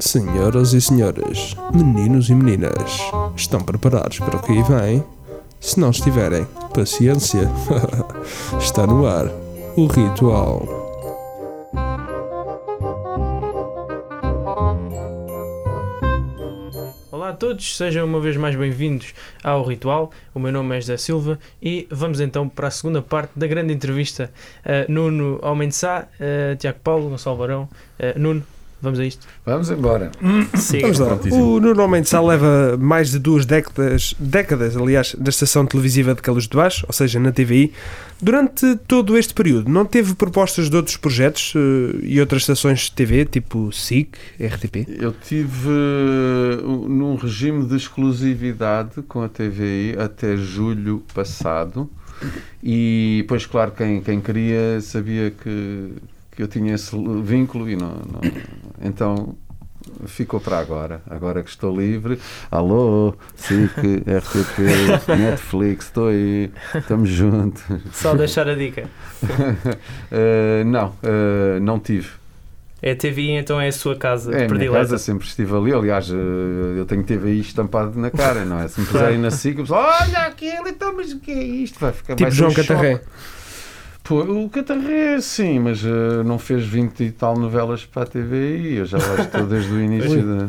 Senhoras e senhores, meninos e meninas, estão preparados para o que aí vem? Se não estiverem, paciência. Está no ar o ritual. Olá a todos, sejam uma vez mais bem-vindos ao Ritual. O meu nome é José Silva e vamos então para a segunda parte da grande entrevista. Uh, Nuno Homem de Sá, uh, Tiago Paulo, Gonçalo Barão. Uh, Nuno, vamos a isto? Vamos embora. Siga. Vamos lá. O Nuno Mendes Sá leva mais de duas décadas, décadas, aliás, da estação televisiva de Calus de Baixo, ou seja, na TVI. Durante todo este período, não teve propostas de outros projetos eh, e outras estações de TV, tipo SIC, RTP? Eu tive uh, num regime de exclusividade com a TVI até julho passado e, pois, claro, quem, quem queria sabia que, que eu tinha esse vínculo e não, não- então ficou para agora. Agora que estou livre, alô, SIC, RTP, Netflix, estou aí, estamos juntos. Só deixar a dica. Uh, não, uh, não tive. É a TVI, então é a sua casa É, a minha predileta. casa sempre estive ali. Aliás, eh, eu tenho TVI estampado na cara, não é? Se me puserem na SIC, eu penso, olha aquilo, então, mas o que é isto? Vai ficar Tipo vai ser João um choque. Pô, o Catarré, sim, mas eh, não fez 20 e tal novelas para a TVI. Eu já lá estou desde o início da,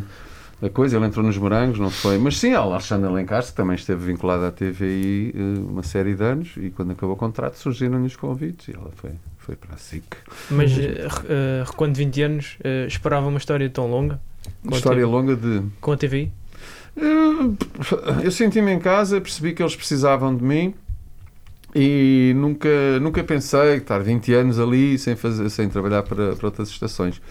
da coisa. Ele entrou nos Morangos, não foi? Mas sim, a Alexandra Lencastre, que também esteve vinculada à TVI eh, uma série de anos. E quando acabou o contrato, surgiram-lhe os convites. E ela foi, foi para a SIC. Mas uh, quando 20 anos uh, esperava uma história tão longa Uma história TV. longa de. com a TVI? Eh, Eu senti-me em casa, percebi que eles precisavam de mim e nunca, nunca pensei estar 20 anos ali sem, fazer, sem trabalhar para, para outras estações.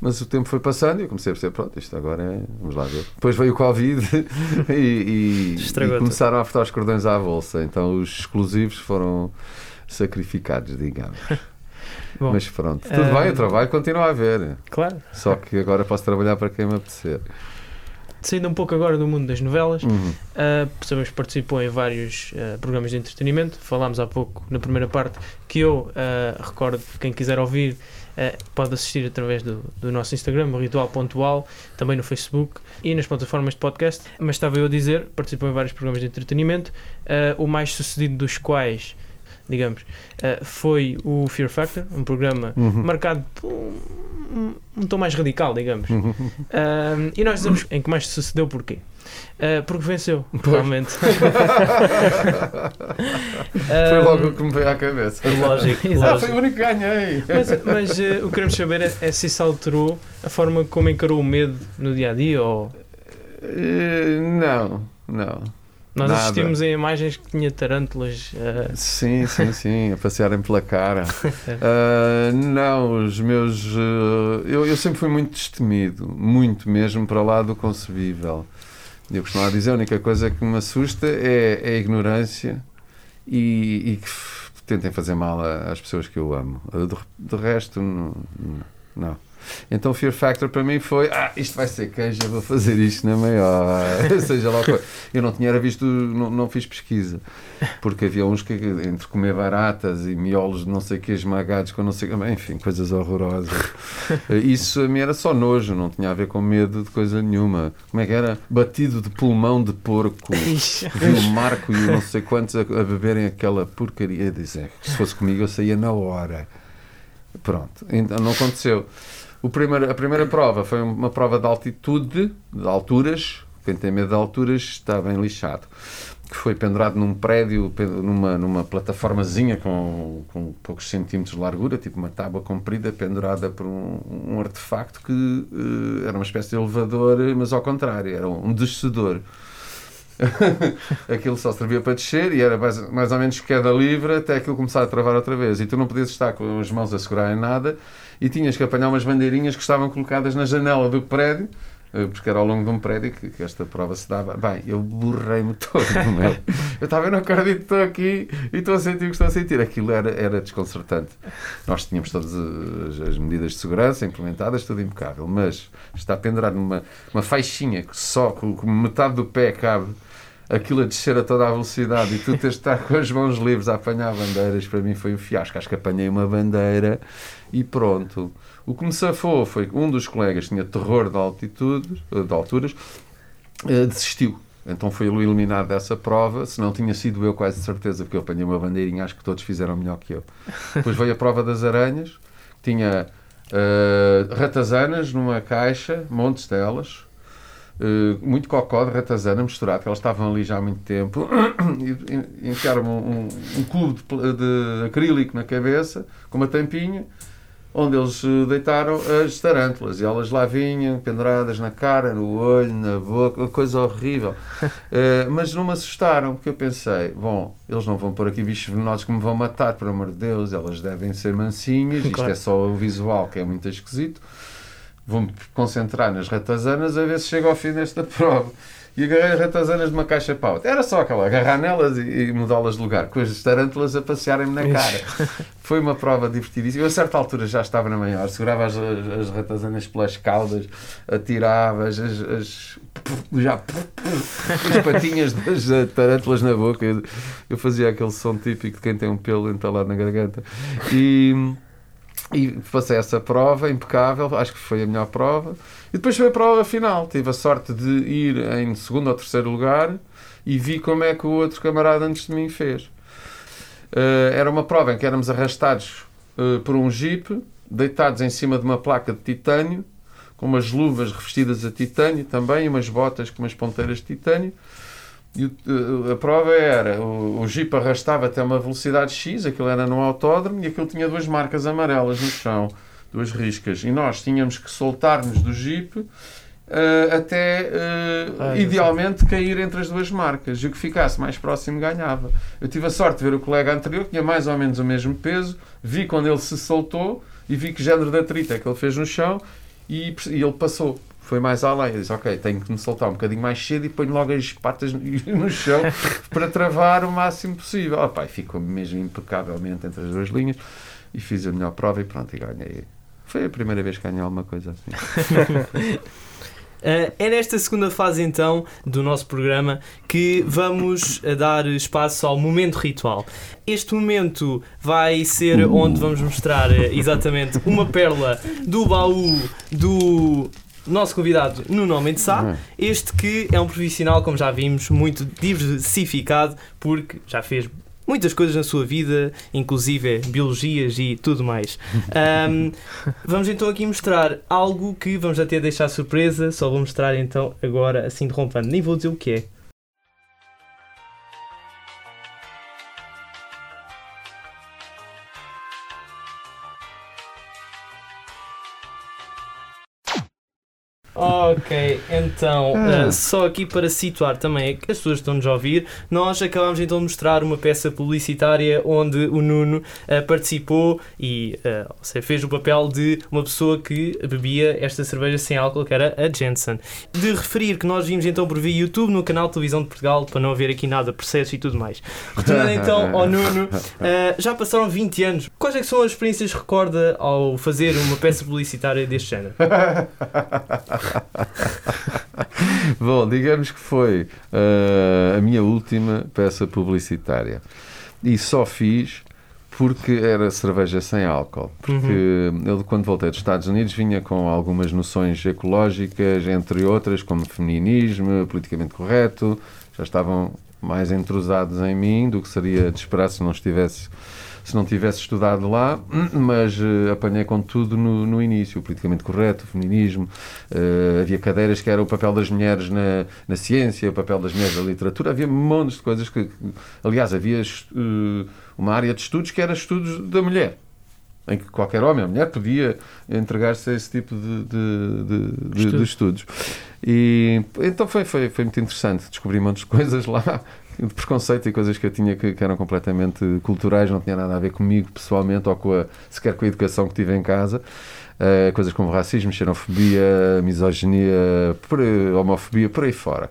Mas o tempo foi passando e eu comecei a perceber, pronto, isto agora é. Vamos lá ver. Depois veio o Covid e, e- e começaram a apertar os cordões à bolsa. Então os exclusivos foram sacrificados, digamos. Bom, Mas pronto, tudo eh, bem, o trabalho continua a haver. claro. Só que agora posso trabalhar para quem me apetecer. Saindo um pouco agora do mundo das novelas, Uhum. Uh, sabemos que participou em vários uh, programas de entretenimento. Falámos há pouco, na primeira parte, que eu uh, recordo, quem quiser ouvir, uh, pode assistir através do, do nosso Instagram, o ritual.ual, também no Facebook e nas plataformas de podcast. Mas estava eu a dizer, participou em vários programas de entretenimento, o mais sucedido dos quais, digamos, uh, foi o Fear Factor, um programa Uhum. marcado por um, um, tom mais radical, digamos. Uhum. Um, e nós dizemos em que mais sucedeu porquê? Uh, porque venceu, realmente. Foi logo o que me veio à cabeça. Lógico, Ah, foi o único que ganhei. Mas, mas uh, o que queremos saber é, é se isso alterou a forma como encarou o medo no dia a dia ou Eh, não, não. Nós Nada. assistimos em imagens que tinha tarântulas. uh, Sim, sim, sim, a passearem pela cara. Ah, não, os meus. ah, eu, eu sempre fui muito destemido, muito mesmo para lá do concebível. Eu costumava dizer: a única coisa que me assusta é, é a ignorância e, e que tentem fazer mal a- às pessoas que eu amo. Do, do resto, não. não. Então, o Fear Factor para mim foi: ah, isto vai ser queijo, vou fazer isto na maior. Seja lá o que. Eu não tinha era visto, não, não fiz pesquisa porque havia uns que entre comer baratas e miolos de não sei que esmagados com não sei bem, enfim, coisas horrorosas. Isso a mim era só nojo, não tinha a ver com medo de coisa nenhuma. Como é que era? Batido de pulmão de porco. Vi o Marco e o não sei quantos a, a beberem aquela porcaria. Disse, se fosse comigo eu saía na hora. Pronto, então não aconteceu. O primeiro, a primeira prova foi uma prova de altitude, de alturas. Quem tem medo de alturas está bem lixado. Que foi pendurado num prédio, numa, numa plataformazinha com, com poucos centímetros de largura, tipo uma tábua comprida, pendurada por um, um artefacto que eh, era uma espécie de elevador, mas ao contrário, era um descedor. aquilo só servia para descer e era mais, mais ou menos queda livre até aquilo começar a travar outra vez. E tu não podias estar com as mãos a segurar em nada e tinhas que apanhar umas bandeirinhas que estavam colocadas na janela do prédio, eh, porque era ao longo de um prédio que, que esta prova se dava. Bem, eu borrei-me todo. Eu estava, eu não acredito que estou aqui e estou a sentir o que estou a sentir. Aquilo era, era desconcertante. Nós tínhamos todas as, as medidas de segurança implementadas, tudo impecável, mas está pendurado numa uma faixinha que só com metade do pé cabe aquilo a descer a toda a velocidade e tu tens de estar com as mãos livres a apanhar bandeiras, para mim foi um fiasco. Acho que apanhei uma bandeira e pronto. O que me safou foi que um dos colegas tinha terror de altitudes, de alturas, eh, desistiu. Então foi eliminado dessa prova, se não tinha sido eu quase de certeza, porque eu apanhei uma bandeirinha, acho que todos fizeram melhor que eu. Depois veio a prova das aranhas, tinha uh, ratazanas numa caixa, montes delas, muito cocó de ratazana misturado, que elas estavam ali já há muito tempo, e enfiaram um, um, um cubo de, de, acrílico na cabeça, com uma tampinha, onde eles eh, deitaram as tarântulas, e elas lá vinham, penduradas na cara, no olho, na boca, uma coisa horrível. Uh, mas não me assustaram, porque eu pensei, bom, eles não vão pôr aqui bichos venenosos que me vão matar, por amor de Deus, elas devem ser mansinhas, claro. isto é só o visual, que é muito esquisito vou-me concentrar nas ratazanas a ver se chego ao fim desta prova. E agarrei as ratazanas de uma caixa pau. Era só aquela, agarrar nelas e, e mudá-las de lugar, com as tarântulas a passearem-me na cara. Foi uma prova divertidíssima. Eu, a certa altura, já estava na maior, segurava as, as ratazanas pelas caudas, atirava as, as, as já as patinhas das tarântulas na boca. Eu, eu fazia aquele som típico de quem tem um pelo entalado na garganta. E e passei essa prova impecável, acho que foi a melhor prova. E depois foi a prova final. Tive a sorte de ir em segundo ou terceiro lugar e vi como é que o outro camarada antes de mim fez. Uh, era uma prova em que éramos arrastados uh, por um jeep, deitados em cima de uma placa de titânio, com umas luvas revestidas a titânio também, e umas botas com umas ponteiras de titânio. E a prova era, o, o Jeep arrastava até uma velocidade X, aquilo era no autódromo, e aquilo tinha duas marcas amarelas no chão, duas riscas. E nós tínhamos que soltar-nos do Jeep uh, até, uh, ah, idealmente, cair entre as duas marcas. E o que ficasse mais próximo ganhava. Eu tive a sorte de ver o colega anterior, que tinha mais ou menos o mesmo peso, vi quando ele se soltou, e vi que género de atrito é que ele fez no chão, e, e ele passou foi mais além. Eu disse, ok, tenho que me soltar um bocadinho mais cedo e ponho logo as patas no chão para travar o máximo possível. Oh, pai, ficou mesmo impecavelmente entre as duas linhas e fiz a melhor prova e pronto, e ganhei. Foi a primeira vez que ganhei alguma coisa assim. Uh, é nesta segunda fase então do nosso programa que vamos eh, dar espaço ao momento ritual. Este momento vai ser onde vamos mostrar eh, exatamente uma pérola do baú do nosso convidado Nuno Homem de Sá, uhum. este que é um profissional, como já vimos, muito diversificado, porque já fez muitas coisas na sua vida, inclusive biologias e tudo mais. Um, vamos então aqui mostrar algo que vamos até deixar surpresa, só vou mostrar então agora, assim interrompendo, nem vou dizer o que é. Ok, então, ah. uh, só aqui para situar também as pessoas que estão-nos a ouvir, nós acabámos então de mostrar uma peça publicitária onde o Nuno uh, participou e uh, seja, fez o papel de uma pessoa que bebia esta cerveja sem álcool, que era a Jensen. De referir que nós vimos então por via YouTube no canal de Televisão de Portugal, para não haver aqui nada, processo e tudo mais. Retornando então ao Nuno, já passaram 20 anos. Quais é são as experiências que recorda ao fazer uma peça publicitária deste género? Bom, digamos que foi uh, a minha última peça publicitária. E só fiz porque era cerveja sem álcool. Porque uhum. eu, quando voltei dos Estados Unidos, vinha com algumas noções ecológicas, entre outras, como feminismo, politicamente correto, já estavam mais entrosados em mim do que seria de esperar se não estivesse se não tivesse estudado lá, mas uh, apanhei com tudo no, no início, o politicamente correto, o feminismo, uh, havia cadeiras que era o papel das mulheres na, na ciência, o papel das mulheres na literatura, havia montes de coisas que, aliás, havia uh, uma área de estudos que era estudos da mulher em que qualquer homem ou mulher podia entregar-se a esse tipo de, de, de, de, estudos. E então foi, foi, foi muito interessante, descobri montes de coisas lá de preconceito e coisas que eu tinha que, que, eram completamente culturais, não tinha nada a ver comigo pessoalmente ou com a, sequer com a educação que tive em casa. Uh, coisas como racismo, xenofobia, misoginia, por, homofobia, por aí fora.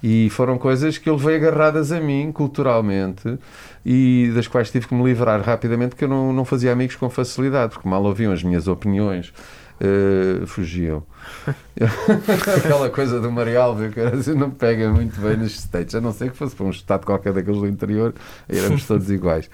E foram coisas que eu levei agarradas a mim culturalmente e das quais tive que me livrar rapidamente, porque eu não, não fazia amigos com facilidade, porque mal ouviam as minhas opiniões uh, fugiam. Aquela coisa do Maria Alves, que assim, não pega muito bem nos States, a não ser que fosse para um estado qualquer daqueles do interior, éramos todos iguais.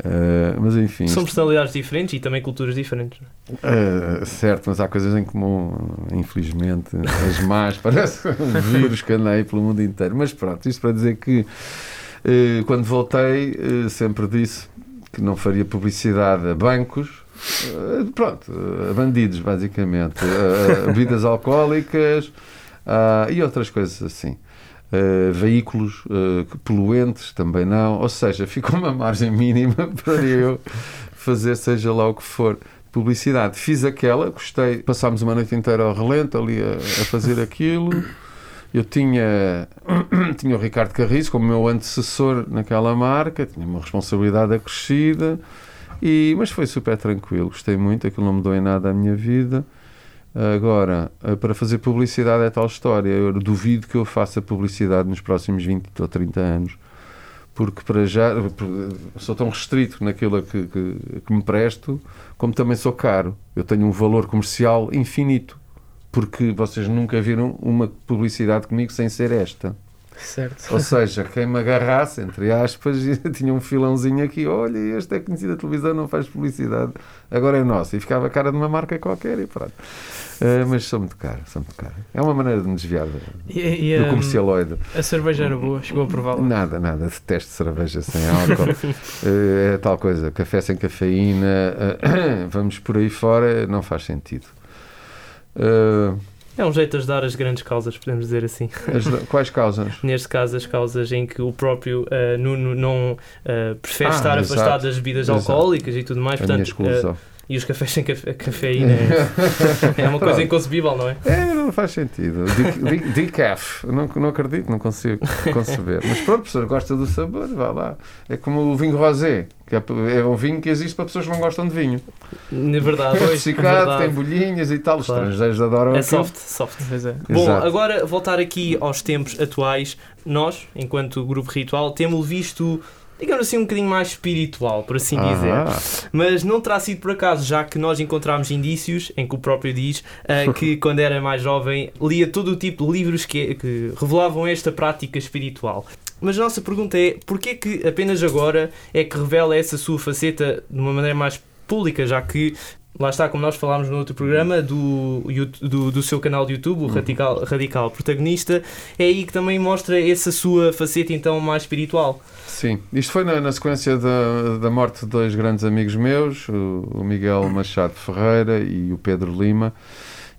Uh, mas enfim. São personalidades diferentes e também culturas diferentes. Uh, certo, mas há coisas em comum, infelizmente. As más, parece um vírus que anda aí pelo mundo inteiro. Mas pronto, isto para dizer que uh, quando voltei, sempre disse que não faria publicidade a bancos. Pronto, a bandidos, basicamente. A bebidas alcoólicas e outras coisas assim. Uh, veículos uh, poluentes também não, ou seja, ficou uma margem mínima para eu fazer seja lá o que for publicidade. Fiz aquela, gostei, passámos uma noite inteira ao relento ali a, a fazer aquilo. Eu tinha, tinha o Ricardo Carriço como meu antecessor naquela marca, tinha uma responsabilidade acrescida, e, mas foi super tranquilo, gostei muito, aquilo não mudou em nada a minha vida. Agora, eh, para fazer publicidade é tal história. Eu duvido que eu faça publicidade nos próximos 20 ou 30 anos. Porque para já sou tão restrito naquilo que, que, que me presto, como também sou caro. Eu tenho um valor comercial infinito. Porque vocês nunca viram uma publicidade comigo sem ser esta. Certo. Ou seja, quem me agarrasse, entre aspas, tinha um filãozinho aqui, olha, este é conhecido da televisão, não faz publicidade, agora é nosso. E ficava a cara de uma marca qualquer e pronto. Uh, mas sou muito caro, sou muito caro. É uma maneira de me desviar do, e, e, do comercialoide. A cerveja era boa, chegou a prová-la? Nada, nada, detesto cerveja sem álcool. uh, é tal coisa, café sem cafeína, uh, vamos por aí fora, não faz sentido. Uh, é um jeito de ajudar as grandes causas, podemos dizer assim. As, quais causas? Neste caso, as causas em que o próprio uh, Nuno não uh, prefere ah, estar exato, afastado das bebidas exato. alcoólicas e tudo mais. A portanto, minha uh, e os cafés sem cafe, cafeína é, é uma coisa inconcebível, não é? É, não faz sentido. Decaf, não, não acredito, não consigo conceber. Mas pronto, a pessoa gosta do sabor, vá lá. É como o vinho rosé, que é, é um vinho que existe para pessoas que não gostam de vinho. Na verdade, é tem bolhinhas e tal. Os claro. estrangeiros adoram É soft, soft. Pois é. Bom, agora voltar aqui aos tempos atuais. Nós, enquanto grupo ritual, temos visto digamos assim, um bocadinho mais espiritual, por assim dizer. Mas não terá sido por acaso, já que nós encontramos indícios em que o próprio diz uh, que quando era mais jovem lia todo o tipo de livros que, que revelavam esta prática espiritual. Mas a nossa pergunta é: porquê que apenas agora é que revela essa sua faceta de uma maneira mais pública, já que lá está, como nós falámos no outro programa, do, do, do seu canal de YouTube, o uhum. Radical, Radical Protagonista, é aí que também mostra essa sua faceta então mais espiritual. Sim, isto foi na, na sequência da, da morte de dois grandes amigos meus, o, o Miguel Machado Ferreira e o Pedro Lima,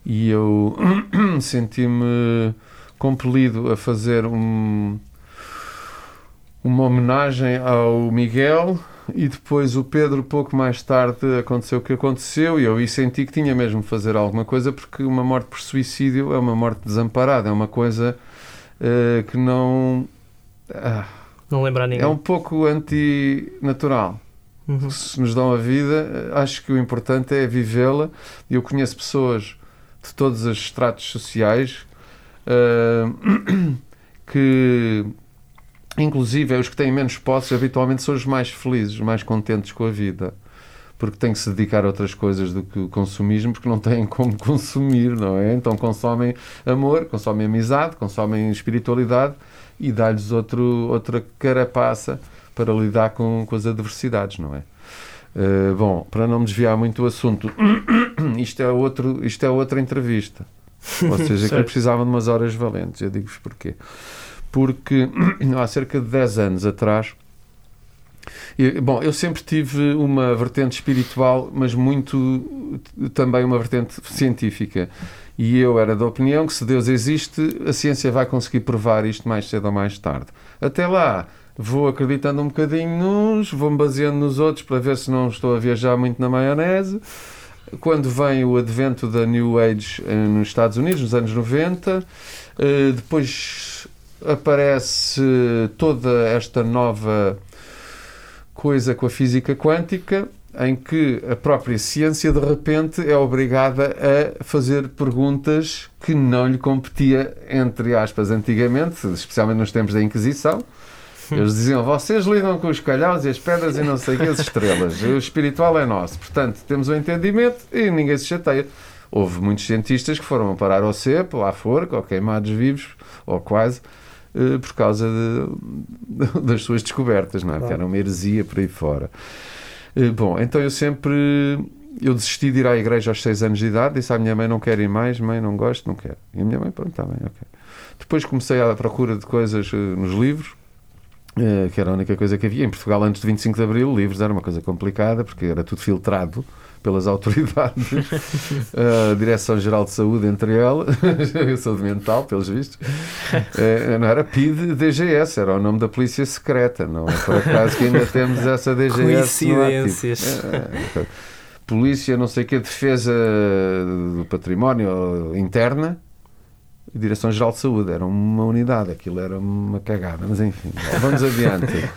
e eu senti-me compelido a fazer um, uma homenagem ao Miguel e depois o Pedro, pouco mais tarde, aconteceu o que aconteceu e eu e senti que tinha mesmo de fazer alguma coisa porque uma morte por suicídio é uma morte desamparada, é uma coisa uh, que não. Uh, não lembra ninguém. É um pouco antinatural. Uhum. Se nos dão a vida, acho que o importante é vivê-la. Eu conheço pessoas de todos os estratos sociais uh, que inclusive é os que têm menos posses habitualmente são os mais felizes, os mais contentes com a vida porque têm que se dedicar a outras coisas do que o consumismo, porque não têm como consumir, não é? Então consomem amor, consomem amizade, consomem espiritualidade e dá-lhes outra carapaça para lidar com, com as adversidades, não é? Uh, bom, para não me desviar muito do assunto, isto é, outro, isto é outra entrevista. Ou seja, que precisavam de umas horas valentes. Eu digo-vos porquê porque há cerca de 10 anos atrás. Bom, eu sempre tive uma vertente espiritual, mas muito também uma vertente científica. E eu era da opinião que se Deus existe, a ciência vai conseguir provar isto mais cedo ou mais tarde. Até lá, vou acreditando um bocadinho nos, vou-me baseando nos outros para ver se não estou a viajar muito na maionese. Quando vem o advento da New Age eh, nos Estados Unidos, nos anos 90, eh, depois aparece toda esta nova coisa com a física quântica, em que a própria ciência de repente é obrigada a fazer perguntas que não lhe competia, entre aspas, antigamente, especialmente nos tempos da Inquisição. Eles diziam: vocês lidam com os calhaus e as pedras e não sei o que, as estrelas. O espiritual é nosso. Portanto, temos o um entendimento e ninguém se chateia. houve muitos cientistas que foram parar ao cepo, à forca, ou queimados vivos, ou quase, eh, por causa de, das suas descobertas, não é? Porque era uma heresia por aí fora. Eh, Bom, então eu sempre eu desisti de ir à igreja aos seis anos de idade, disse à minha mãe não quero ir mais, mãe não gosto, não quero. E a minha mãe, pronto, está bem, ok. Depois comecei à procura de coisas eh, nos livros, que era a única coisa que havia. Em Portugal, antes de 25 de Abril, livros era uma coisa complicada, porque era tudo filtrado pelas autoridades, a Direção-Geral de Saúde entre ela, saúde mental, pelos vistos, Eh, não era PID DGS, era o nome da Polícia Secreta, não é por acaso que ainda temos essa DGS. Coincidências. É, é, Polícia, não sei o que, Defesa do Património Interna Direção-Geral de Saúde. Era uma unidade, aquilo era uma cagada, mas enfim, vamos adiante.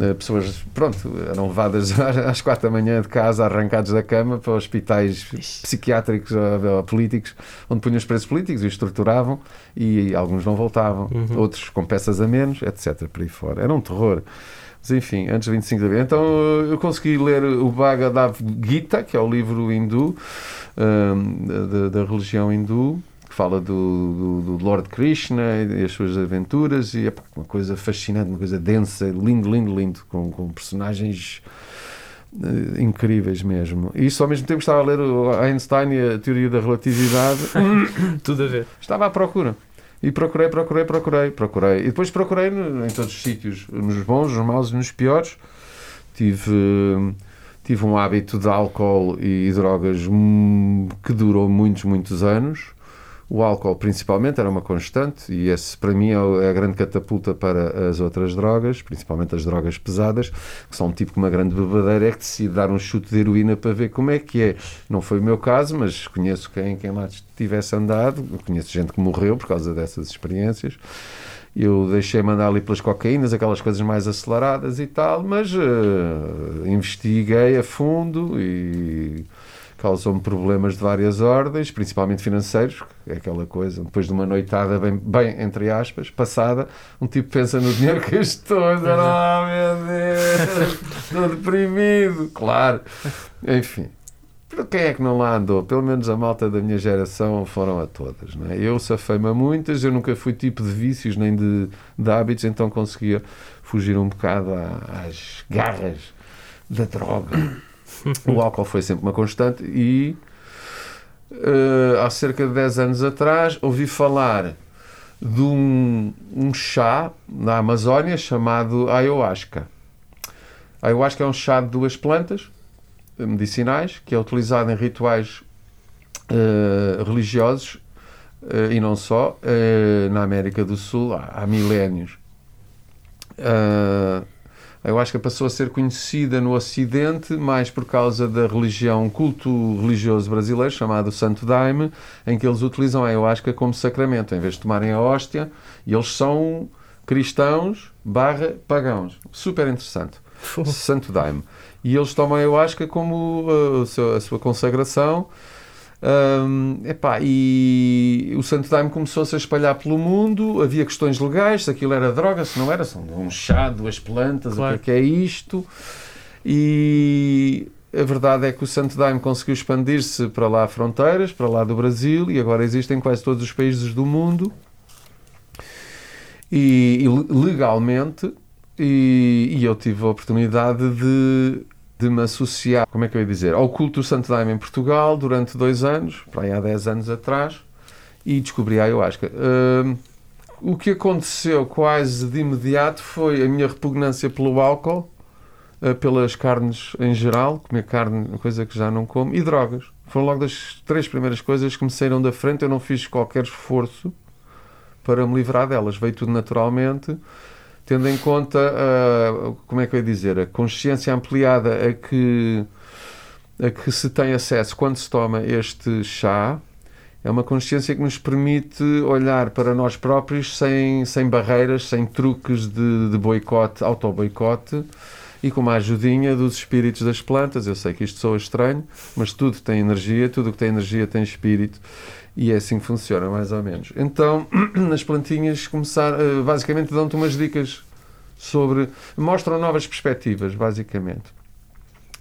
Eh, Pessoas, pronto, eram levadas às quatro da manhã de casa, arrancados da cama para hospitais psiquiátricos ou, ou políticos, onde punham os presos políticos e os torturavam e alguns não voltavam, Uhum. outros com peças a menos, etc. Por aí fora. Era um terror. Mas enfim, antes de 25 de abril. Então eu consegui ler o Bhagavad Gita, que é o livro hindu, hum, da, da religião hindu, que fala do, do, do Lord Krishna e as suas aventuras, e é uma coisa fascinante, uma coisa densa, lindo, lindo, lindo, com, com personagens eh, incríveis mesmo. E isso ao mesmo tempo estava a ler o Einstein e a teoria da relatividade, Tudo a ver. estava à procura. E procurei, procurei, procurei, procurei. E depois procurei no- em todos os sítios, nos bons, nos maus e nos piores. Tive, hum, tive um hábito de álcool e drogas hum, que durou muitos, muitos anos. O álcool, principalmente, era uma constante, e esse, para mim, é é a grande catapulta para as outras drogas, principalmente as drogas pesadas, que são um tipo com uma grande bebadeira, é que decide dar um chute de heroína para ver como é que é. Não foi o meu caso, mas conheço quem, quem lá tivesse andado, conheço gente que morreu por causa dessas experiências. Eu deixei mandar ali pelas cocaínas, aquelas coisas mais aceleradas e tal, mas eh, investiguei a fundo e causou-me problemas de várias ordens, principalmente financeiros, que é aquela coisa, depois de uma noitada bem, bem entre aspas, passada, um tipo pensa no dinheiro que e diz, ah, meu Deus, estou deprimido, claro. Enfim, quem é que não lá andou? Pelo menos a malta da minha geração foram a todas. Não é? Eu safei-me a muitas, eu nunca fui tipo de vícios nem de, de hábitos, então conseguia fugir um bocado às garras da droga. O álcool foi sempre uma constante e eh, há cerca de 10 anos atrás ouvi falar de um, um chá na Amazónia chamado ayahuasca. Ayahuasca é um chá de duas plantas eh, medicinais que é utilizado em rituais eh, religiosos eh, e não só na América do Sul há, há milénios. Ah, a ayahuasca passou a ser conhecida no Ocidente mais por causa da religião, um culto religioso brasileiro chamado Santo Daime, em que eles utilizam a ayahuasca como sacramento, em vez de tomarem a hóstia, e eles são cristãos barra pagãos. Super interessante. Santo Daime. E eles tomam a ayahuasca como uh, a sua consagração. Um, epá, e o Santo Daime começou-se a espalhar pelo mundo. Havia questões legais, se aquilo era droga, se não era, são um chá, duas plantas, Claro. o que é que é isto? E a verdade é que o Santo Daime conseguiu expandir-se para lá fronteiras, para lá do Brasil, e agora existe em quase todos os países do mundo. E, e le- legalmente, e, e eu tive a oportunidade de, de me associar, como é que eu ia dizer, ao culto do Santo Daime em Portugal durante dois anos, para aí há 10 anos atrás, e descobri a ayahuasca. Hum, o que aconteceu quase de imediato foi a minha repugnância pelo álcool, eh, pelas carnes em geral, comer carne, coisa que já não como, e drogas. Foram logo das três primeiras coisas que me saíram da frente. Eu não fiz qualquer esforço para me livrar delas. Veio tudo naturalmente, tendo em conta, ah, como é que eu ia dizer, a consciência ampliada a que, a que se tem acesso quando se toma este chá. É uma consciência que nos permite olhar para nós próprios sem, sem barreiras, sem truques de, de boicote, auto-boicote e com uma ajudinha dos espíritos das plantas. Eu sei que isto soa estranho, mas tudo tem energia, tudo que tem energia tem espírito e é assim que funciona, mais ou menos. Então, nas plantinhas, começar, eh, basicamente dão-te umas dicas sobre. mostram novas perspectivas, basicamente.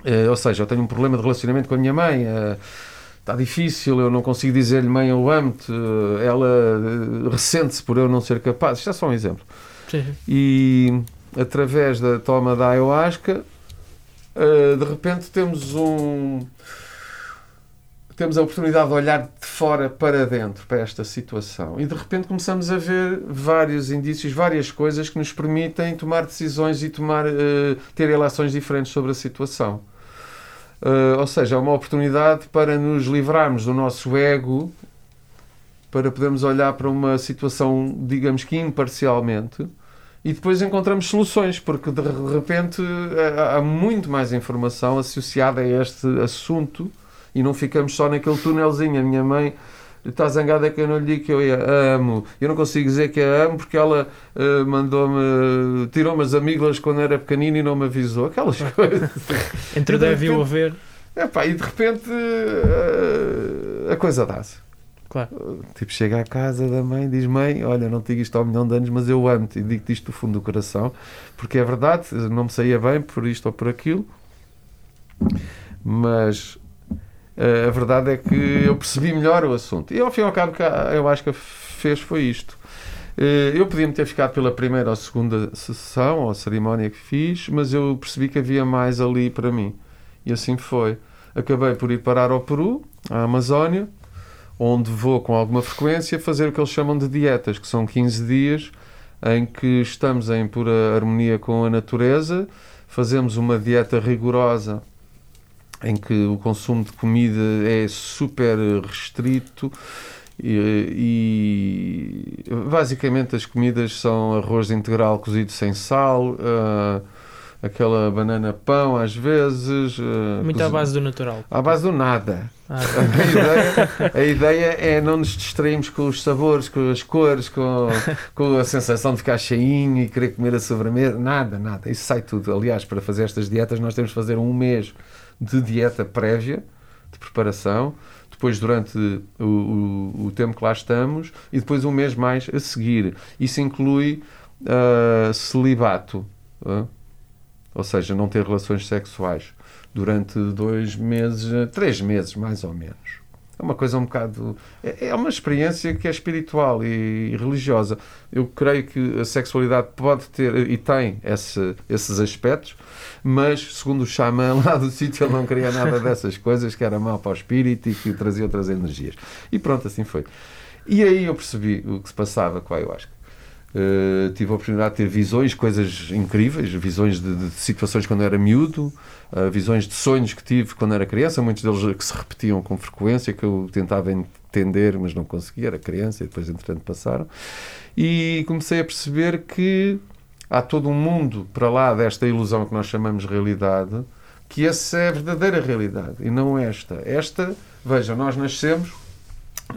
Eh, ou seja, eu tenho um problema de relacionamento com a minha mãe. eh, está difícil, eu não consigo dizer-lhe, mãe, eu amo-te, ela eh, ressente-se por eu não ser capaz. Isto é só um exemplo. Sim. E através da toma da ayahuasca, eh, de repente temos um. Temos a oportunidade de olhar de fora para dentro, para esta situação. E de repente começamos a ver vários indícios, várias coisas que nos permitem tomar decisões e tomar, eh, ter relações diferentes sobre a situação. Uh, ou seja, é uma oportunidade para nos livrarmos do nosso ego, para podermos olhar para uma situação, digamos que imparcialmente, e depois encontramos soluções, porque de repente há há muito mais informação associada a este assunto e não ficamos só naquele túnelzinho. A minha mãe está zangada que eu não lhe digo que eu a amo. Eu não consigo dizer que a amo porque ela uh, mandou-me, tirou-me as amígdalas quando era pequenino e não me avisou. Aquelas coisas. Entre o de deve e o haver, Epá, e de repente uh, a coisa dá-se. claro. Tipo, chega à casa da mãe diz: Mãe, olha, não te digo isto há um milhão de anos, mas eu amo-te e digo-te isto do fundo do coração, porque é verdade, não me saía bem por isto ou por aquilo, mas a verdade é que eu percebi melhor o assunto. E ao fim e ao cabo, eu acho que fez foi isto. Eh, Eu podia-me ter ficado pela primeira ou segunda sessão ou cerimónia que fiz, mas eu percebi que havia mais ali para mim. E assim foi. Acabei por ir parar ao Peru, à Amazónia, onde vou com alguma frequência fazer o que eles chamam de dietas, que são 15 dias em que estamos em pura harmonia com a natureza, fazemos uma dieta rigorosa em que o consumo de comida é super restrito e, e, basicamente as comidas são arroz integral cozido sem sal, ah, aquela banana pão às vezes. ah, Muito à base do natural. à base do nada. Ah, A ideia, a ideia é não nos distrairmos com os sabores, com as cores, com, com a sensação de ficar cheinho e querer comer a sobremesa. Nada, nada. Isso sai tudo. Aliás, para fazer estas dietas, nós temos de fazer um mês de dieta prévia, de preparação, depois durante o, o, o tempo que lá estamos e depois um mês mais a seguir. Isso inclui ah, celibato, ah, ou seja, não ter relações sexuais durante dois meses, três meses mais ou menos. É uma coisa um bocado. É é uma experiência que é espiritual e religiosa. Eu creio que a sexualidade pode ter e tem esse- esses aspectos, mas, segundo o xamã lá do sítio, ele não queria nada dessas coisas, que era mau para o espírito e que trazia outras energias. E pronto, assim foi. E aí eu percebi o que se passava com a ayahuasca. Uh, tive a oportunidade de ter visões, coisas incríveis, visões de, de situações quando era miúdo, uh, visões de sonhos que tive quando era criança, muitos deles que se repetiam com frequência, que eu tentava entender, mas não conseguia, era criança e depois, entretanto, passaram. E comecei a perceber que há todo um mundo para lá desta ilusão que nós chamamos realidade, que essa é a verdadeira realidade e não esta. Esta, veja, nós nascemos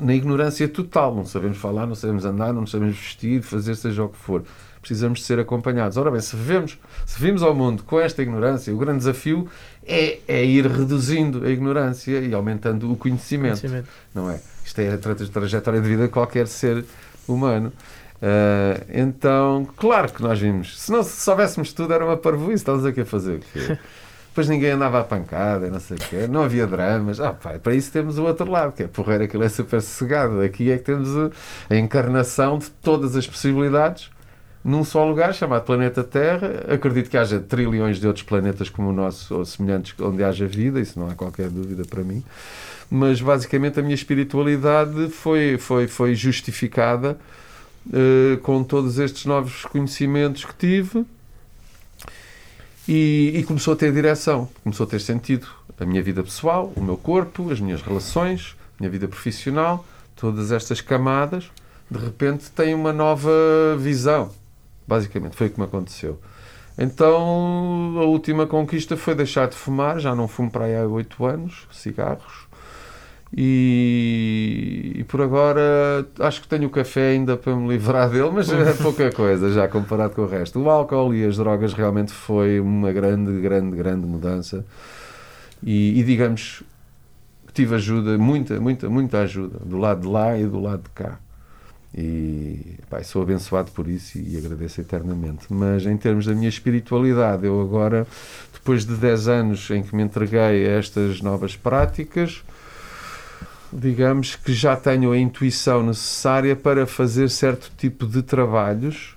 na ignorância total, não sabemos falar, não sabemos andar, não sabemos vestir, fazer seja o que for. Precisamos de ser acompanhados. Ora bem, se vivemos, se vimos ao mundo com esta ignorância, o grande desafio é, é ir reduzindo a ignorância e aumentando o conhecimento, conhecimento. não é? Isto é a tra trajetória de vida de qualquer ser humano. Ah, então, claro que nós vimos. Se não se soubéssemos tudo, era uma parvoíce. Estamos aqui a fazer o quê? Depois ninguém andava à pancada, não sei o quê. Não havia dramas. Ah, pá, para isso temos o outro lado, que é porreiro, aquilo é super sossegado. Aqui é que temos a, a encarnação de todas as possibilidades num só lugar chamado planeta Terra. Acredito que haja trilhões de outros planetas como o nosso, ou semelhantes, onde haja vida, isso não há qualquer dúvida para mim. Mas basicamente a minha espiritualidade foi, foi, foi justificada eh, com todos estes novos conhecimentos que tive e, e começou a ter direção, começou a ter sentido. A minha vida pessoal, o meu corpo, as minhas relações, a minha vida profissional, todas estas camadas, de repente têm uma nova visão. Basicamente, foi o que me aconteceu. Então, a última conquista foi deixar de fumar, já não fumo para aí há oito anos, cigarros. E, e por agora acho que tenho o café ainda para me livrar dele, mas é pouca coisa já comparado com o resto. O álcool e as drogas realmente foi uma grande, grande, grande mudança. E, e digamos que tive ajuda, muita, muita, muita ajuda, do lado de lá e do lado de cá. E pá, sou abençoado por isso e agradeço eternamente. Mas em termos da minha espiritualidade, eu agora, depois de 10 anos em que me entreguei a estas novas práticas, digamos que já tenho a intuição necessária para fazer certo tipo de trabalhos,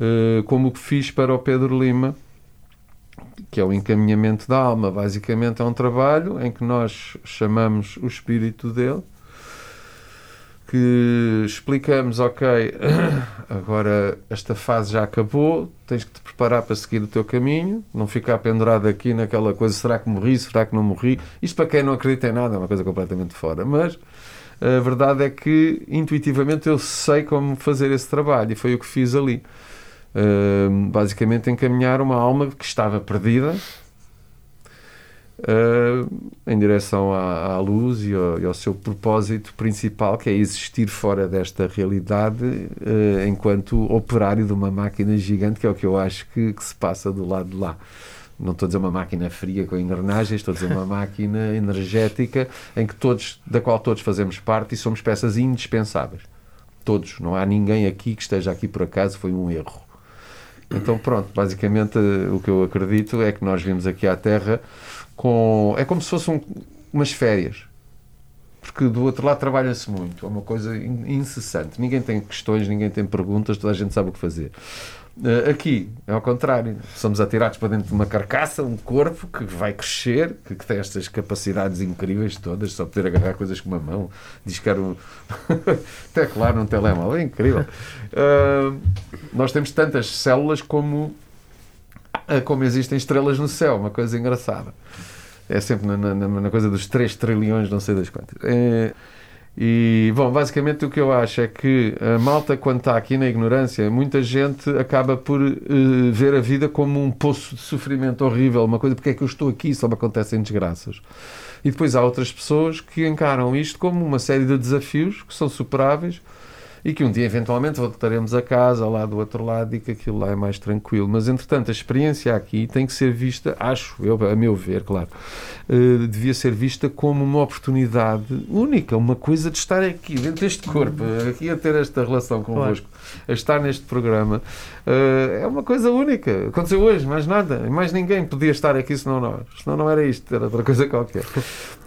eh, como o que fiz para o Pedro Lima, que é o encaminhamento da alma. Basicamente é um trabalho em que nós chamamos o espírito dele, que explicamos, ok, agora esta fase já acabou, tens que te preparar para seguir o teu caminho, não ficar pendurado aqui naquela coisa, será que morri, será que não morri? Isto para quem não acredita em nada é uma coisa completamente fora, mas a verdade é que intuitivamente eu sei como fazer esse trabalho e foi o que fiz ali. Uh, basicamente encaminhar uma alma que estava perdida uh, em direção à, à luz e ao, e ao, seu propósito principal, que é existir fora desta realidade uh, enquanto operário de uma máquina gigante, que é o que eu acho que, que se passa do lado de lá não estou a dizer uma máquina fria com engrenagens, estou a dizer uma máquina energética em que todos, da qual todos fazemos parte e somos peças indispensáveis. Todos, não há ninguém aqui que esteja aqui por acaso, foi um erro. Então pronto, basicamente o que eu acredito é que nós vimos aqui à Terra com. É como se fossem um, umas férias. Porque do outro lado trabalha-se muito, é uma coisa incessante. Ninguém tem questões, ninguém tem perguntas, toda a gente sabe o que fazer. Uh, aqui é ao contrário, somos atirados para dentro de uma carcaça, um corpo que vai crescer, que tem estas capacidades incríveis todas, só poder agarrar coisas com uma mão, discar um teclar num telemóvel, é incrível. Uh, nós temos tantas células como como existem estrelas no céu, uma coisa engraçada. É sempre na, na, na coisa dos 3 trilhões, não sei das quantas. É, e, bom, basicamente o que eu acho é que a malta, quando está aqui na ignorância, muita gente acaba por uh, ver a vida como um poço de sofrimento horrível, uma coisa, porque é que eu estou aqui, só me acontecem desgraças. E depois há outras pessoas que encaram isto como uma série de desafios que são superáveis e que um dia eventualmente voltaremos a casa lá do outro lado e que aquilo lá é mais tranquilo. Mas entretanto, a experiência aqui tem que ser vista, acho eu, a meu ver, claro, uh, devia ser vista como uma oportunidade única, uma coisa de estar aqui, dentro deste corpo, aqui a ter esta relação convosco, claro. a estar neste programa. Uh, é uma coisa única. Aconteceu hoje, mais nada. Mais ninguém podia estar aqui senão nós. Senão não era isto, era outra coisa qualquer.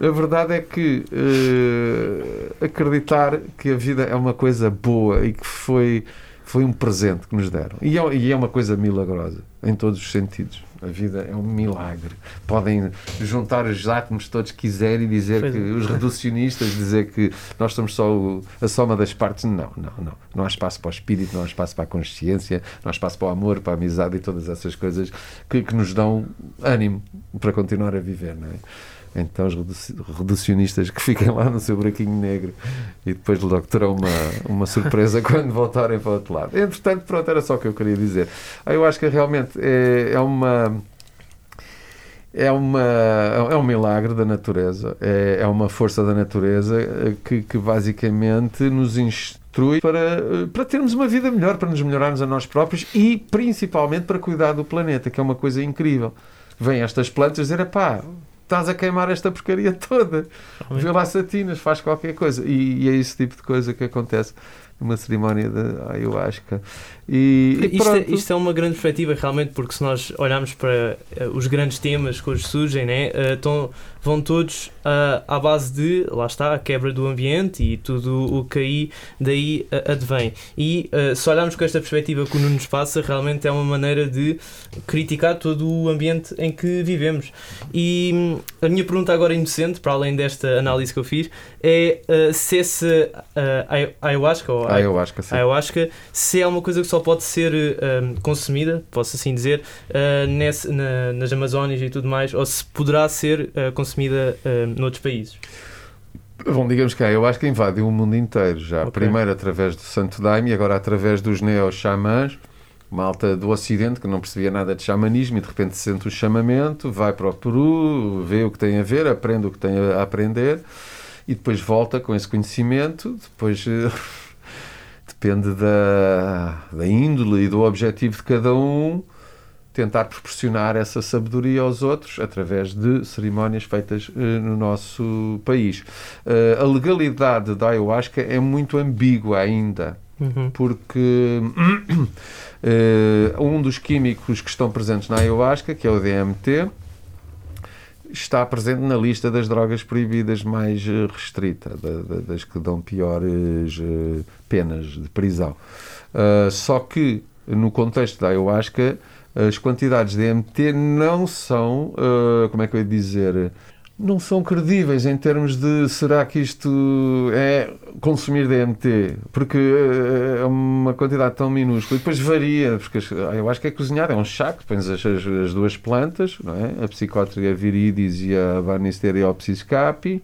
A verdade é que uh, acreditar que a vida é uma coisa boa e que foi, foi um presente que nos deram. E é, e é uma coisa milagrosa, em todos os sentidos. A vida é um milagre. Podem juntar os átomos todos que quiserem e dizer que os reducionistas dizer que nós somos só o, a soma das partes. Não, não, não. Não há espaço para o espírito, não há espaço para a consciência, não há espaço para o amor, para a amizade e todas essas coisas que, que nos dão ânimo para continuar a viver, não é? Então os reducionistas que fiquem lá no seu buraquinho negro e depois logo terão uma, uma surpresa quando voltarem para o outro lado. Entretanto, pronto, era só o que eu queria dizer. Ah, eu acho que realmente é, é uma é, uma, é um milagre da natureza, é, é uma força da natureza eh, que, que basicamente nos instrui para, eh, para termos uma vida melhor, para nos melhorarmos a nós próprios e principalmente para cuidar do planeta, que é uma coisa incrível. Vêm estas plantas dizer: pá, estás a queimar esta porcaria toda. Vê lá satinas, faz qualquer coisa. E, e, é esse tipo de coisa que acontece numa cerimónia de ayahuasca. E, e isto, é, isto, é, uma grande perspectiva, realmente, porque se nós olharmos para uh, os grandes temas que hoje surgem, né, uh, tão, vão todos uh, à base de, lá está, a quebra do ambiente e tudo o que aí daí advém. E se olharmos com esta perspectiva que o Nuno nos passa, realmente é uma maneira de criticar todo o ambiente em que vivemos. E um, a minha pergunta agora inocente, para além desta análise que eu fiz, é se essa uh, ayahuasca, ou ayahuasca, sim. ayahuasca, se é uma coisa que só pode ser uh, consumida, posso assim dizer, nesse, na, nas Amazónias e tudo mais, ou se poderá ser consumida noutros países. Bom, digamos que eu acho que invadiu o mundo inteiro já. Okay. Primeiro através do Santo Daime e agora através dos neo-xamãs malta do Ocidente que não percebia nada de xamanismo e de repente sente o chamamento, vai para o Peru, vê o que tem a ver, aprende o que tem a aprender e depois volta com esse conhecimento, depois depende da, da índole e do objetivo de cada um tentar proporcionar essa sabedoria aos outros através de cerimónias feitas uh, no nosso país. Uh, a legalidade da ayahuasca é muito ambígua ainda, uhum. porque uh, um dos químicos que estão presentes na ayahuasca, que é o DMT, está presente na lista das drogas proibidas mais eh, restrita, da- da- das que dão piores eh, penas de prisão. Uh, só que, no contexto da ayahuasca, as quantidades de DMT não são, uh, como é que eu ia dizer, não são credíveis em termos de será que isto é consumir DMT, porque uh, é uma quantidade tão minúscula e depois varia, porque as- a ayahuasca é cozinhada, é um chá que pões as, as- as duas plantas, não é? a psicótriga viridis e a Banisteriopsis capi,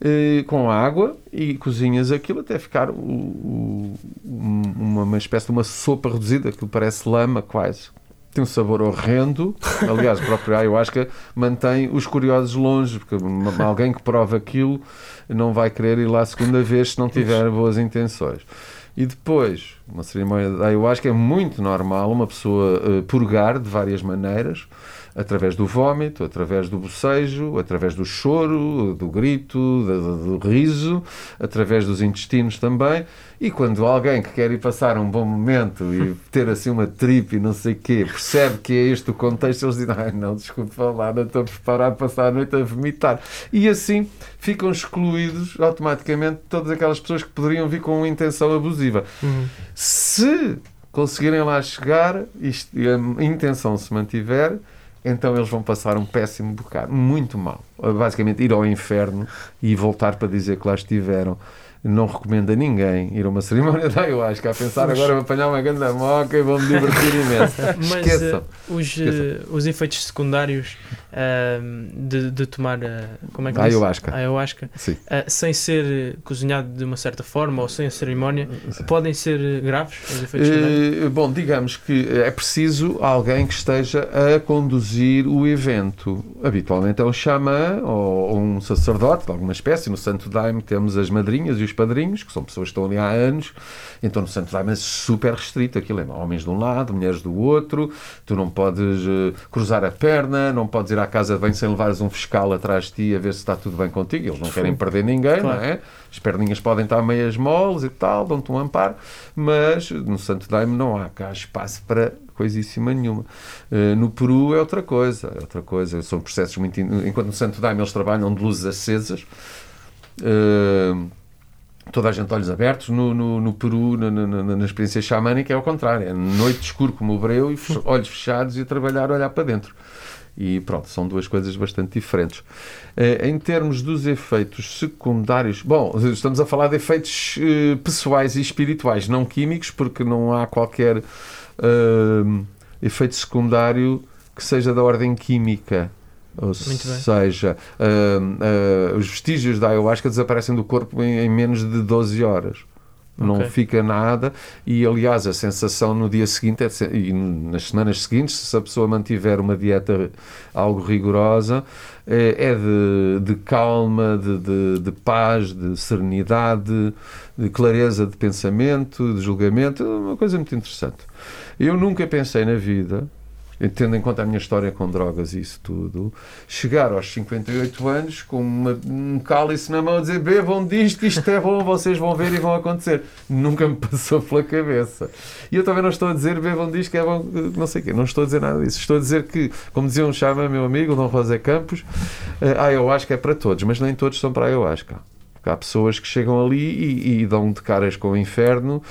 eh, com água e cozinhas aquilo até ficar um- uma, uma espécie de uma sopa reduzida, aquilo parece lama quase. Tem um sabor horrendo. Aliás, o próprio ayahuasca mantém os curiosos longe, porque alguém que prova aquilo não vai querer ir lá a segunda vez se não tiver boas intenções. E depois, uma cerimónia de ayahuasca é muito normal uma pessoa eh, purgar de várias maneiras, através do vómito, através do bocejo, através do choro, do grito, do, do riso, através dos intestinos também. E quando alguém que quer ir passar um bom momento e ter assim uma trip e não sei o quê, percebe que é este o contexto, eles dizem, ai não, desculpe lá, não estou preparado para passar a noite a vomitar. E assim ficam excluídos automaticamente todas aquelas pessoas que poderiam vir com uma intenção abusiva. Se conseguirem lá chegar e a intenção se mantiver, então eles vão passar um péssimo bocado, muito mal. Basicamente, ir ao inferno e voltar para dizer que lá estiveram. Não recomendo a ninguém ir a uma cerimónia de ayahuasca a pensar agora vou apanhar uma grande moca e vou-me divertir imenso. Mas Esqueçam. eh, os, eh, os efeitos secundários ahm, de, de tomar eh, como é que ayahuasca. Ayahuasca Sim. sem ser cozinhado de uma certa forma ou sem a cerimónia, podem ser graves os efeitos secundários? Bom, digamos que é preciso alguém que esteja a conduzir o evento. Habitualmente é um xamã ou, ou um sacerdote de alguma espécie. No Santo Daime temos as madrinhas e os padrinhos, que são pessoas que estão ali há anos. Então no Santo Daime é super restrito. Aquilo é homens de um lado, mulheres do outro. Tu não podes eh, cruzar a perna, não podes ir à casa de banho sem levares um fiscal atrás de ti a ver se está tudo bem contigo. Eles não querem perder ninguém, Claro. não é? As perninhas podem estar meias moles e tal, dão-te um amparo, mas no Santo Daime não há cá espaço para coisíssima nenhuma. Eh, no Peru é outra coisa, é outra coisa. São processos muito. in- Enquanto no Santo Daime eles trabalham de luzes acesas. eh, Toda a gente olhos abertos, no, no, no Peru, na, na, na- experiência xamânica, é ao contrário, é noite escuro como o breu e olhos fechados e a trabalhar, olhar para dentro. E pronto, são duas coisas bastante diferentes. Eh, em termos dos efeitos secundários, bom, estamos a falar de efeitos eh, pessoais e espirituais, não químicos, porque não há qualquer eh, efeito secundário que seja da ordem química. Ou seja, ah, ah, os vestígios da ayahuasca desaparecem do corpo em, em menos de 12 horas. Não Ok. fica nada e, aliás, a sensação no dia seguinte é e nas semanas seguintes, se a pessoa mantiver uma dieta algo rigorosa, é, é de, de calma, de, de, de paz, de serenidade, de clareza de pensamento, de julgamento, é uma coisa muito interessante. Eu nunca pensei na vida, tendo em conta a minha história com drogas e isso tudo, chegar aos 58 anos com uma- um cálice na mão a dizer bebam disto, isto é bom, vocês vão ver e vão acontecer. Nunca me passou pela cabeça. E eu também não estou a dizer bebam disto, que é bom, não sei o quê, não estou a dizer nada disso. Estou a dizer que, como dizia um chama meu amigo, Dom José Campos, a ayahuasca é para todos, mas nem todos são para a ayahuasca. Há pessoas que chegam ali e, e dão de caras com o inferno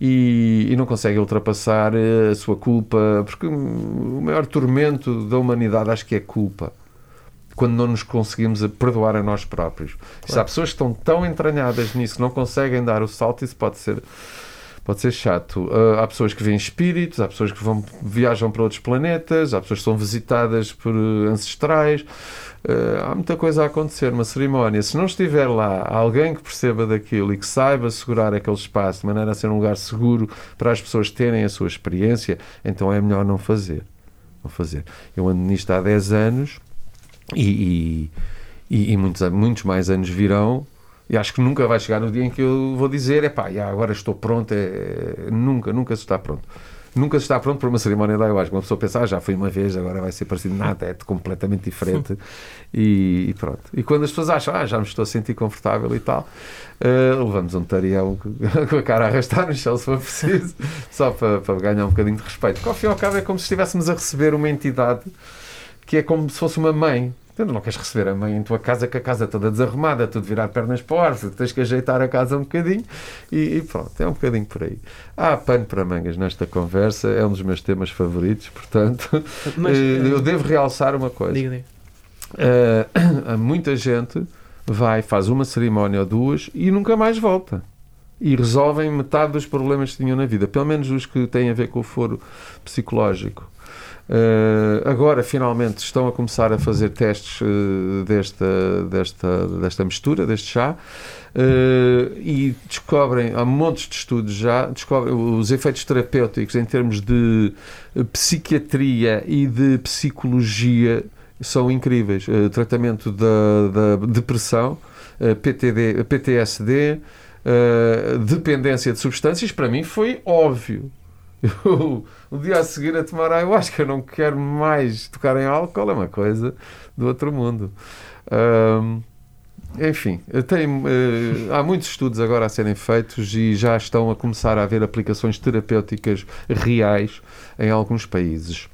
e, e não conseguem ultrapassar eh, a sua culpa, porque o maior tormento da humanidade acho que é culpa. Quando não nos conseguimos perdoar a nós próprios. Se há pessoas que estão tão entranhadas nisso que não conseguem dar o salto, isso pode ser, pode ser chato. Ah, há pessoas que veem espíritos, há pessoas que vão, viajam para outros planetas, há pessoas que são visitadas por eh, ancestrais. Uh, há muita coisa a acontecer numa cerimónia. Se não estiver lá alguém que perceba daquilo e que saiba segurar aquele espaço de maneira a ser um lugar seguro para as pessoas terem a sua experiência, então é melhor não fazer. Não fazer. Eu ando nisto há 10 anos e, e, e- e muitos, muitos mais anos virão. E acho que nunca vai chegar no dia em que eu vou dizer: é pá, agora estou pronto. É, nunca, nunca se está pronto. Nunca se está pronto para uma cerimónia da ayahuasca. Uma pessoa pensa, ah, já foi uma vez, agora vai ser parecido. Nada, é completamente diferente. E, e pronto. E quando as pessoas acham, ah, já me estou a sentir confortável e tal, eh, levamos um tarião com a cara a arrastar no chão se for preciso, só para, para ganhar um bocadinho de respeito. Porque ao fim e ao cabo é como se estivéssemos a receber uma entidade que é como se fosse uma mãe Tu não queres receber a mãe em tua casa com a casa toda desarrumada, tudo virar pernas para o ar, tens que ajeitar a casa um bocadinho e, e, pronto, é um bocadinho por aí. Há pano para mangas nesta conversa, é um dos meus temas favoritos, portanto, Mas, eh, eu devo realçar uma coisa. Diga, diga. Uh, muita gente vai, faz uma cerimónia ou duas e nunca mais volta. E resolvem metade dos problemas que tinham na vida, pelo menos os que têm a ver com o foro psicológico. Uh, agora, finalmente, estão a começar a fazer testes uh, desta, desta, desta mistura, deste chá, uh, e descobrem, há montes de estudos já, descobrem os efeitos terapêuticos em termos de psiquiatria e de psicologia são incríveis. Tratamento da, da depressão, PTD, PTSD, dependência de substâncias, para mim foi óbvio. Eu, o dia a seguir a tomar ayahuasca, não quero mais tocar em álcool, é uma coisa do outro mundo. Um, enfim, tenho, há muitos estudos agora a serem feitos e já estão a começar a haver aplicações terapêuticas reais em alguns países.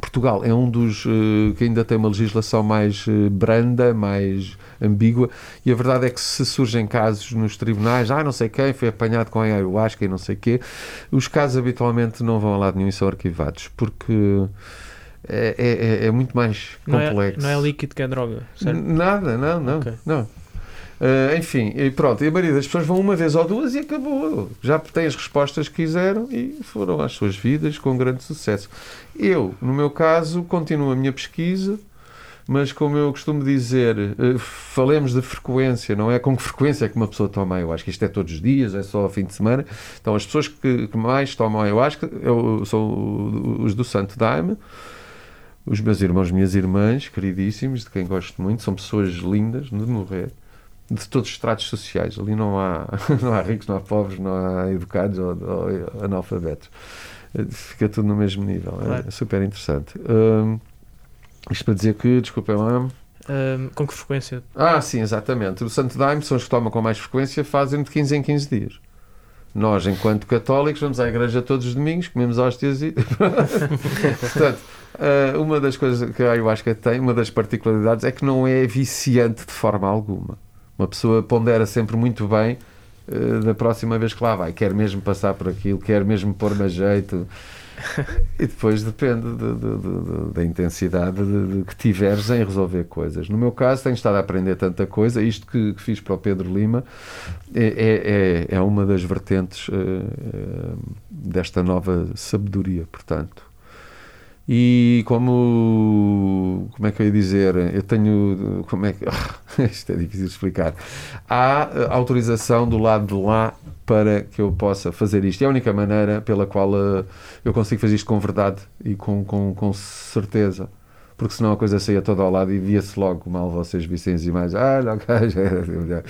Portugal é um dos uh, que ainda tem uma legislação mais uh, branda, mais ambígua, e a verdade é que se surgem casos nos tribunais, ah, não sei quem foi apanhado com a ayahuasca e não sei quê, os casos habitualmente não vão a lado nenhum e são arquivados, porque é, é, é muito mais complexo. Não é, não é líquido que é droga, certo? Nada, não, não, okay. não. Uh, enfim, e pronto, e a maioria das pessoas vão uma vez ou duas e acabou. Já têm as respostas que quiseram e foram às suas vidas com grande sucesso. Eu, no meu caso, continuo a minha pesquisa, mas como eu costumo dizer, uh, falemos de frequência, não é com que frequência é que uma pessoa toma ayahuasca. Isto é todos os dias, é só ao fim de semana. Então, as pessoas que, que mais tomam ayahuasca eu, são os do Santo Daime os meus irmãos, minhas irmãs, queridíssimos, de quem gosto muito, são pessoas lindas de morrer de todos os estratos sociais. Ali não há, não há ricos, não há pobres, não há educados ou, ou analfabetos. Fica tudo no mesmo nível. Claro. É, super interessante. Um, isto para dizer que, desculpem lá. Um, com que frequência? Ah, sim, exatamente. O Santo Daime são os que tomam com mais frequência, fazem de 15 em 15 dias. Nós, enquanto católicos, vamos à igreja todos os domingos, comemos hóstias e. Portanto, uma das coisas que a ayahuasca tem, uma das particularidades, é que não é viciante de forma alguma. Uma pessoa pondera sempre muito bem uh, da próxima vez que lá vai. Quer mesmo passar por aquilo, quer mesmo pôr-me a jeito. E depois depende de, de, de, da intensidade que tiveres em resolver coisas. No meu caso, tenho estado a aprender tanta coisa. Isto que, que fiz para o Pedro Lima é, é, é, é uma das vertentes uh, uh, desta nova sabedoria, portanto. E como. Como é que eu ia dizer? Eu tenho. Como é que. Isto é difícil de explicar. Há autorização do lado de lá para que eu possa fazer isto. É a única maneira pela qual uh, eu consigo fazer isto com verdade e com, com, com certeza porque senão a coisa saía toda ao lado e via-se logo mal vocês vissem as imagens. Ah, não, já era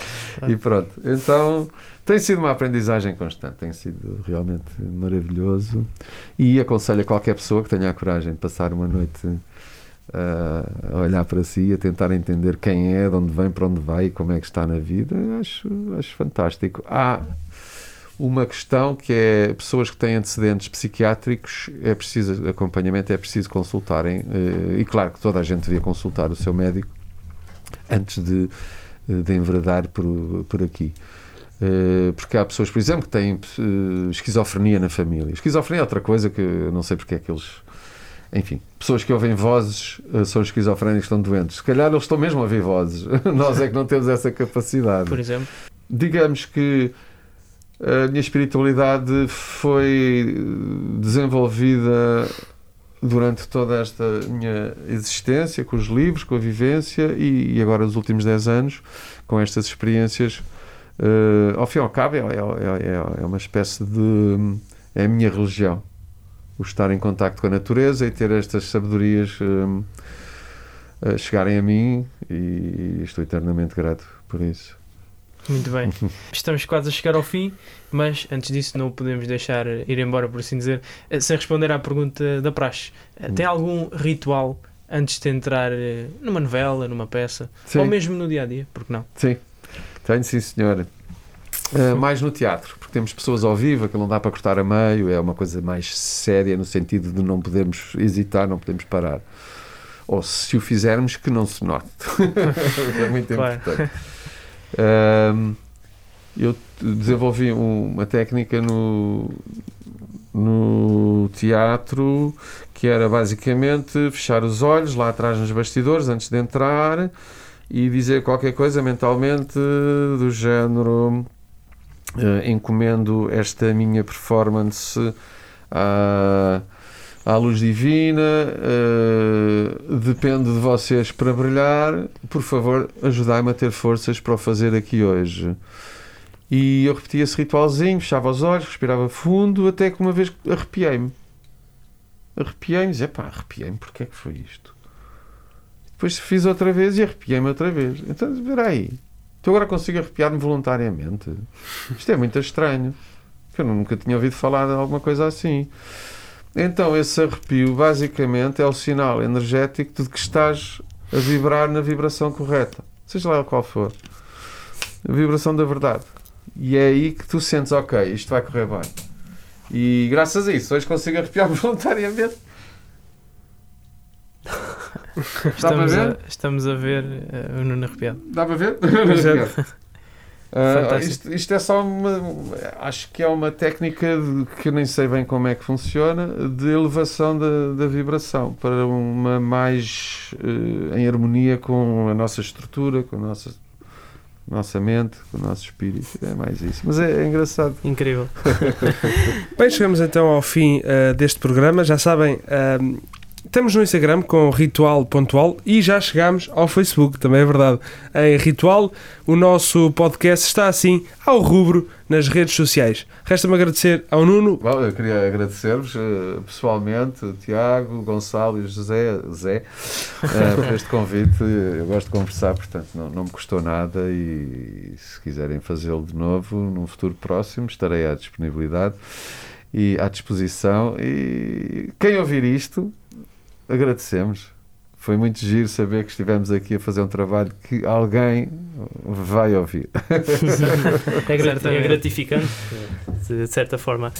E pronto. Então tem sido uma aprendizagem constante, tem sido realmente maravilhoso e aconselho a qualquer pessoa que tenha a coragem de passar uma noite uh, a olhar para si, a tentar entender quem é, de onde vem, para onde vai e como é que está na vida. Acho, acho fantástico. Há uma questão que é pessoas que têm antecedentes psiquiátricos, é preciso acompanhamento, é preciso consultarem. Eh, e claro que toda a gente devia consultar o seu médico antes de, eh, de enveredar por, por aqui. Eh, porque há pessoas, por exemplo, que têm esquizofrenia na família. Esquizofrenia é outra coisa que eu não sei porque é que eles. Enfim, pessoas que ouvem vozes são esquizofrénicos, estão doentes. Se calhar eles estão mesmo a ouvir vozes. Nós é que não temos essa capacidade. Por exemplo? Digamos que a minha espiritualidade foi desenvolvida durante toda esta minha existência, com os livros, com a vivência e, agora os últimos 10 anos, com estas experiências. Uh, ao fim e ao cabo, é, é, é, é, uma espécie de. É a minha religião. O estar em contacto com a natureza e ter estas sabedorias uh, chegarem a mim e estou eternamente grato por isso. Muito bem. Estamos quase a chegar ao fim, mas antes disso não podemos deixar ir embora, por assim dizer, eh, sem responder à pergunta da praxe. Eh, tem algum ritual antes de entrar eh, numa novela, numa peça, sim. ou mesmo no dia a dia? Porque não? Sim, tenho sim, senhora. Uh, mais no teatro, porque temos pessoas ao vivo que não dá para cortar a meio, é uma coisa mais séria no sentido de não podemos hesitar, não podemos parar. ou se o fizermos, que não se note. é muito Claro. importante. Ahm, eu desenvolvi uma técnica no, no teatro que era basicamente fechar os olhos lá atrás nos bastidores antes de entrar e dizer qualquer coisa mentalmente do género eh, encomendo esta minha performance à, à luz divina eh, depende de vocês para brilhar por favor ajudai-me a ter forças para o fazer aqui hoje e eu repetia esse ritualzinho fechava os olhos, respirava fundo até que uma vez arrepiei-me arrepiei-me dizia, pá, arrepiei-me, porque é que foi isto? Depois fiz outra vez e arrepiei-me outra vez. Então, espera aí. Tu agora consigo arrepiar-me voluntariamente? Isto é muito estranho. Eu nunca tinha ouvido falar de alguma coisa assim. Então, esse arrepio, basicamente, é o sinal energético de que estás a vibrar na vibração correta. Seja lá qual for. A vibração da verdade. E é aí que tu sentes, ok, isto vai correr bem. E graças a isso, hoje consigo arrepiar voluntariamente. Estamos ver? a, estamos a ver eh, o Nuno arrepiado. Dá para ver? Fantástico. isto, isto é só uma. Acho que é uma técnica de- que eu nem sei bem como é que funciona de elevação da, da vibração para uma mais eh, em harmonia com a nossa estrutura, com a nossa, nossa mente, com o nosso espírito. É mais isso. Mas é, é engraçado. Incrível. Bem, chegamos então ao fim ah, deste programa. Já sabem, ah, estamos no Instagram com Ritual Pontual e já chegamos ao Facebook, também é verdade. Em Ritual, o nosso podcast está assim ao rubro nas redes sociais. Resta-me agradecer ao Nuno. Bom, eu queria agradecer-vos eh, pessoalmente, Tiago, Gonçalo e José, Zé, eh, por este convite. Eu gosto de conversar, portanto, não, não me custou nada e se quiserem fazê-lo de novo, num futuro próximo, estarei à disponibilidade e à disposição. E quem ouvir isto, agradecemos. Foi muito giro saber que estivemos aqui a fazer um trabalho que alguém vai ouvir. É, é gratificante, de certa forma.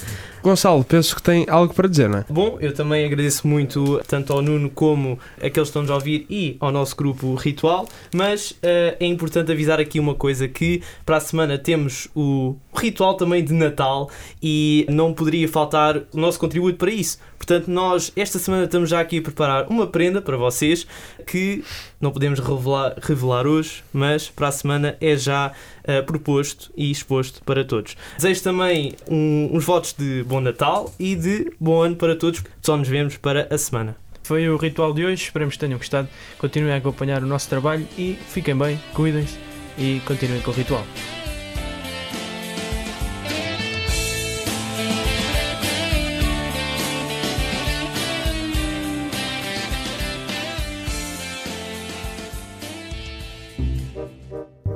Gonçalo, penso que tem algo para dizer, não é? Bom, eu também agradeço muito tanto ao Nuno como aqueles que estão-nos a ouvir e ao nosso grupo Ritual, mas eh, é importante avisar aqui uma coisa que para a semana temos o ritual também de Natal e não poderia faltar o nosso contributo para isso. Portanto, nós esta semana estamos já aqui a preparar uma prenda para vocês que não podemos revelar, revelar hoje, mas para a semana é já eh, proposto e exposto para todos. Desejo também um- uns votos de bom Natal e de bom ano para todos. Só nos vemos para a semana. Foi o ritual de hoje, esperemos que tenham gostado. Continuem a acompanhar o nosso trabalho e fiquem bem, cuidem-se e continuem com o ritual.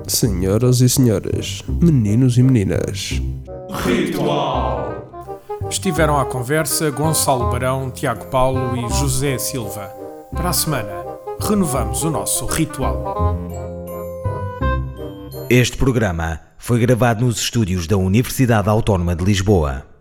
Senhoras e senhores, meninos e meninas. Estiveram à conversa Gonçalo Barão, Tiago Paulo e José Silva. Para a semana, renovamos o nosso ritual. Este programa foi gravado nos estúdios da Universidade Autónoma de Lisboa.